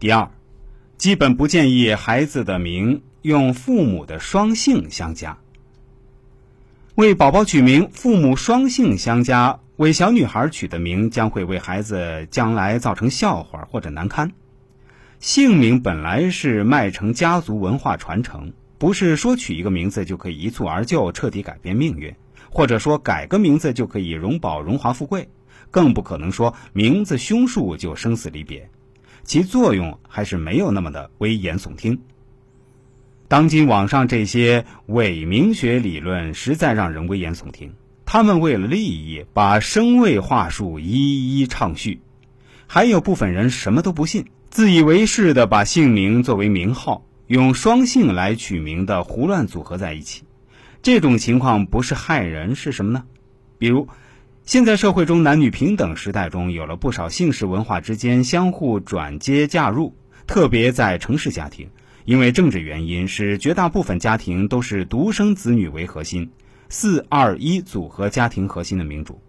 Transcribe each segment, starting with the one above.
第二，基本不建议孩子的名用父母的双姓相加。为宝宝取名，父母双姓相加，为小女孩取的名将会为孩子将来造成笑话或者难堪。姓名本来是迈成家族文化传承，不是说取一个名字就可以一蹴而就、彻底改变命运，或者说改个名字就可以荣保荣华富贵，更不可能说名字凶数就生死离别，其作用还是没有那么的危言耸听。当今网上这些伪名学理论实在让人危言耸听，他们为了利益把生位话术一一唱叙，还有部分人什么都不信，自以为是的把姓名作为名号，用双姓来取名的胡乱组合在一起。这种情况不是害人是什么呢？比如，现在社会中男女平等时代中，有了不少姓氏文化之间相互转接嫁入，特别在城市家庭。因为政治原因，使绝大部分家庭都是独生子女为核心，四二一组合家庭核心的民主。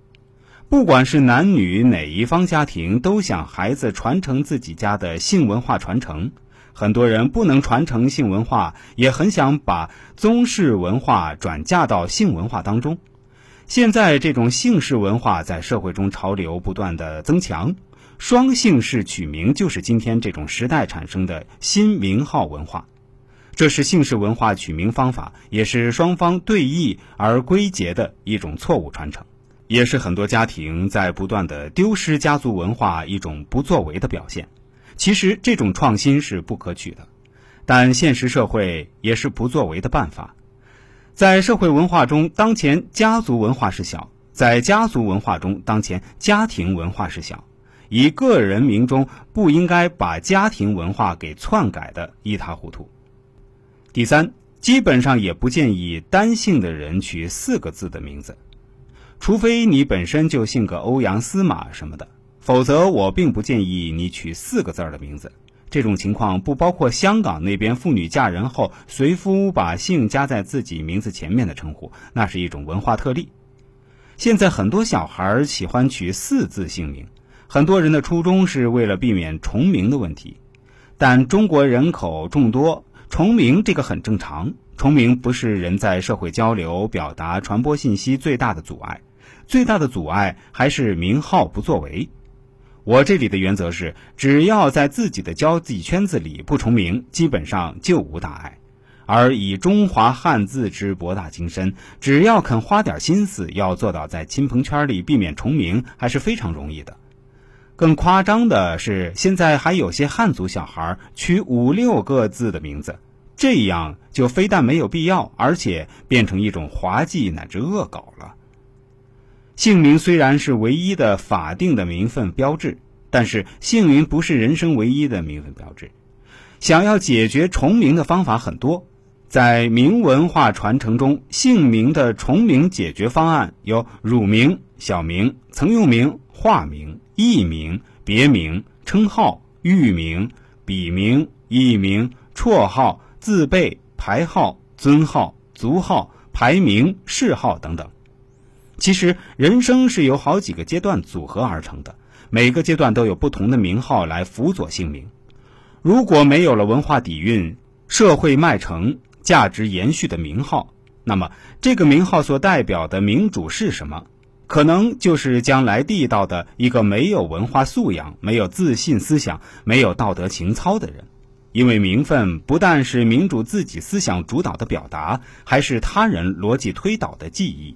不管是男女哪一方家庭，都想孩子传承自己家的性文化传承。很多人不能传承性文化，也很想把宗室文化转嫁到性文化当中。现在这种姓氏文化在社会中潮流不断的增强。双姓氏取名就是今天这种时代产生的新名号文化，这是姓氏文化取名方法，也是双方对弈而归结的一种错误传承，也是很多家庭在不断的丢失家族文化一种不作为的表现。其实这种创新是不可取的，但现实社会也是不作为的办法。在社会文化中，当前家族文化是小；在家族文化中，当前家庭文化是小。以个人名中不应该把家庭文化给篡改的一塌糊涂。第三，基本上也不建议单姓的人取四个字的名字，除非你本身就姓个欧阳、司马什么的，否则我并不建议你取四个字的名字。这种情况不包括香港那边妇女嫁人后随夫把姓加在自己名字前面的称呼，那是一种文化特例。现在很多小孩喜欢取四字姓名。很多人的初衷是为了避免重名的问题，但中国人口众多，重名这个很正常。重名不是人在社会交流、表达、传播信息最大的阻碍，最大的阻碍还是名号不作为。我这里的原则是，只要在自己的交际圈子里不重名，基本上就无大碍。而以中华汉字之博大精深，只要肯花点心思，要做到在亲朋圈里避免重名，还是非常容易的。更夸张的是，现在还有些汉族小孩取五六个字的名字，这样就非但没有必要，而且变成一种滑稽乃至恶搞了。姓名虽然是唯一的法定的名分标志，但是姓名不是人生唯一的名分标志。想要解决重名的方法很多，在名文化传承中，姓名的重名解决方案有乳名、小名、曾用名、化名。艺名、别名、称号、域名、笔名、艺名、绰号、字辈、排号、尊号、族号、排名、谥号等等。其实，人生是由好几个阶段组合而成的，每个阶段都有不同的名号来辅佐姓名。如果没有了文化底蕴、社会脉成、价值延续的名号，那么这个名号所代表的民主是什么？可能就是将来地道的一个没有文化素养、没有自信思想、没有道德情操的人，因为名分不但是民主自己思想主导的表达，还是他人逻辑推导的记忆。